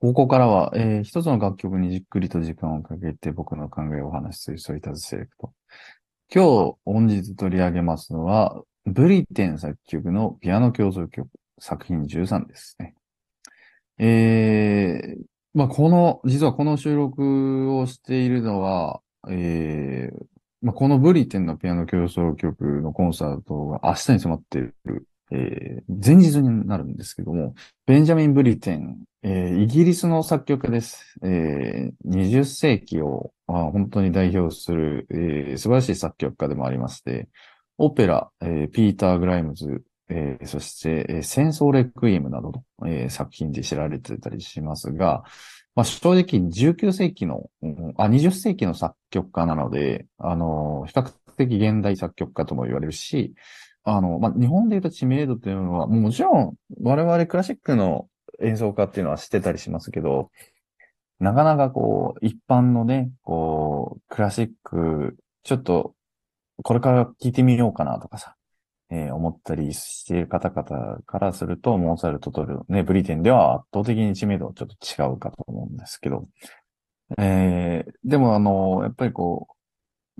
ここからは、えー一つの楽曲にじっくりと時間をかけて僕の考えをお話しするソリタズセレクト。今日、本日取り上げますのは、ブリテン作曲のピアノ協奏曲作品13ですね。えー、まあ、この、実はこの収録をしているのは、えー、まあ、このブリテンのピアノ協奏曲のコンサートが明日に迫っている、えー、前日になるんですけども、ベンジャミン・ブリテン、えーイギリスの作曲家です。えー20世紀を、あ、本当に代表する、えー素晴らしい作曲家でもありまして、オペラ、えーピーター・グライムズ、えーそして、えー戦争レクイエムなどの、えー作品で知られてたりしますが、まあ、正直19世紀の、あ、20世紀の作曲家なので、あの、比較的現代作曲家とも言われるし、あの、まあ、日本で言うと知名度というのは、もちろん我々クラシックの演奏家っていうのは知ってたりしますけど、なかなかこう、一般のね、こう、クラシック、ちょっと、これから聞いてみようかなとかさ、えー思ったりしている方々からすると、モーツァルトとね、ブリテンでは圧倒的に知名度はちょっと違うかと思うんですけど、えーでもあの、やっぱりこう、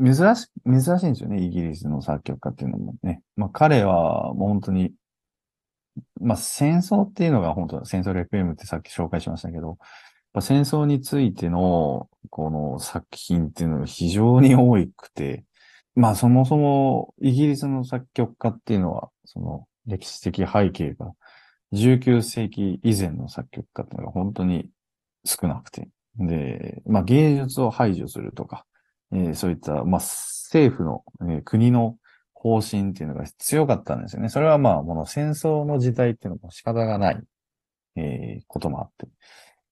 珍し、珍しいんですよね、イギリスの作曲家っていうのもね。まあ彼はもう本当に、まあ戦争っていうのが本当戦争レクエムってさっき紹介しましたけど、戦争についてのこの作品っていうのが非常に多くて、まあそもそもイギリスの作曲家っていうのは、その歴史的背景が19世紀以前の作曲家っていうのが本当に少なくて、で、まあ芸術を排除するとか、えーそういった、まあ政府の、えー国の方針っていうのが強かったんですよね。それはまあ、この戦争の時代っていうのも仕方がない、えーこともあって、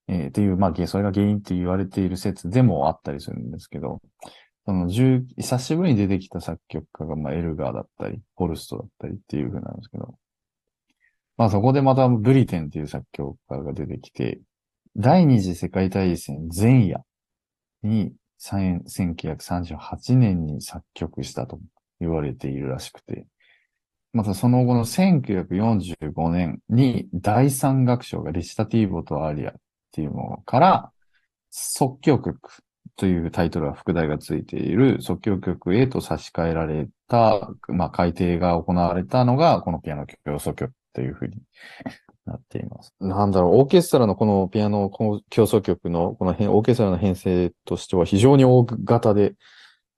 えーっていう、まあ、それが原因って言われている説でもあったりするんですけど、その、10久しぶりに出てきた作曲家が、まあ、エルガーだったり、ホルストだったりっていう風なんですけど、まあ、そこでまたブリテンっていう作曲家が出てきて、第二次世界大戦前夜に、1938年に作曲したと言われているらしくて、またその後の1945年に第三楽章がリシタティーボとアリアっていうものから即興曲というタイトルは副題がついている。即興曲へと差し替えられた、まあ、改定が行われたのがこのピアノ協奏曲というふうになっています。なんだろう、オーケストラのこのピアノ協奏曲のこの編オーケストラの編成としては非常に大型で、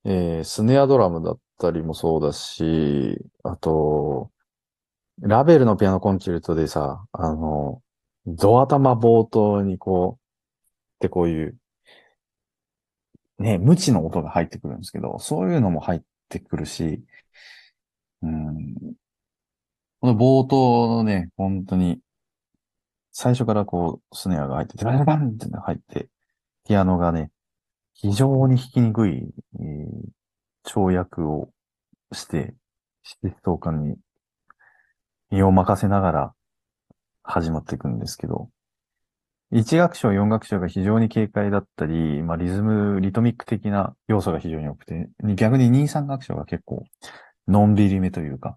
えースネアドラムだったりもそうだし、あと、ラベルのピアノコンチェルトでさ、あの、ド頭冒頭にこう、でこういう、ね、無知の音が入ってくるんですけど、そういうのも入ってくるし、うん、この冒頭のね、本当に、最初からこう、スネアが入って、バンバンって入って、ピアノがね、非常に弾きにくい、えー跳躍をして、疾走感に身を任せながら始まっていくんですけど、1楽章、4楽章が非常に軽快だったり、まあ、リズム、リトミック的な要素が非常に多くて、逆に2、3楽章が結構、のんびりめというか、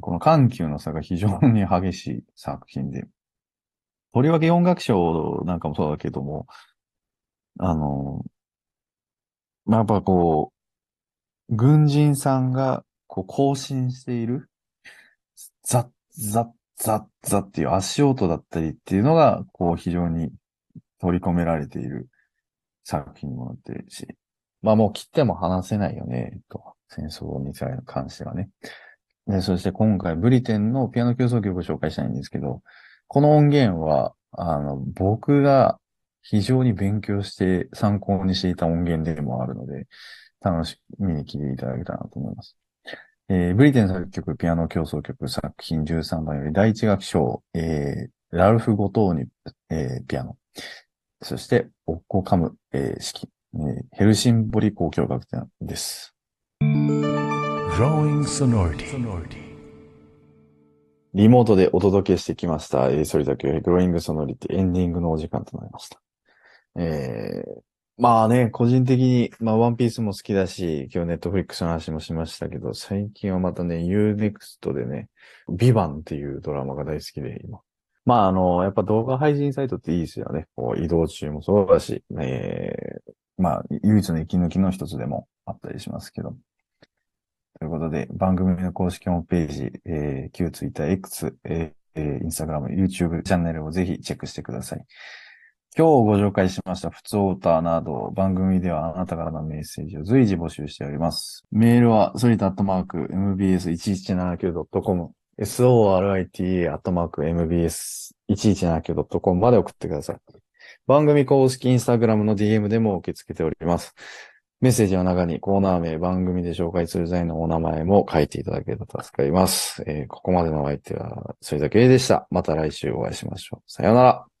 この緩急の差が非常に激しい作品で、とりわけ4楽章なんかもそうだけども、あの、まあ、やっぱこう、軍人さんが、こう、行進している、ザッ、ザッ、ザッ、ザッっていう足音だったりっていうのが、こう、非常に取り込められている作品にもなってるし、まあもう切っても話せないよね、と。戦争に関してはね。で、そして今回、ブリテンのピアノ協奏曲を紹介したいんですけど、この音源は、あの、僕が非常に勉強して参考にしていた音源でもあるので、楽しみに聴いていただけたらなと思います。えーブリテン作曲、ピアノ協奏曲作品13番より第一楽章、えーラルフ・ゴトーニ、えーピアノ。そして、オッコ・カム、えー指揮、えーヘルシンボリ交響楽団です。Growing sonority. リモートでお届けしてきました。えー、それだけグローイングソノリティエンディングのお時間となりました。えー、まあね、個人的に、まあワンピースも好きだし、今日ネットフリックスの話もしましたけど、最近はまたね、UNEXT でね、ビバンっていうドラマが大好きで、今。まあ、あの、やっぱ動画配信サイトっていいですよね。こう移動中もそうだし、えー、まあ、唯一の息抜きの一つでもあったりしますけど。ということで、番組の公式ホームページ、えー、旧 Twitter、X、えー、えー、Instagram、YouTube チャンネルをぜひチェックしてください。今日ご紹介しました普通オーターなど、番組ではあなたからのメッセージを随時募集しております。メールは、ソリタットマーク、mbs1179.com、sorita アットマーク、mbs1179.com まで送ってください。番組公式インスタグラムの DM でも受け付けております。メッセージの中にコーナー名、番組で紹介する際のお名前も書いていただけると助かります。えー、ここまでのお相手は、それだけでした。また来週お会いしましょう。さようなら。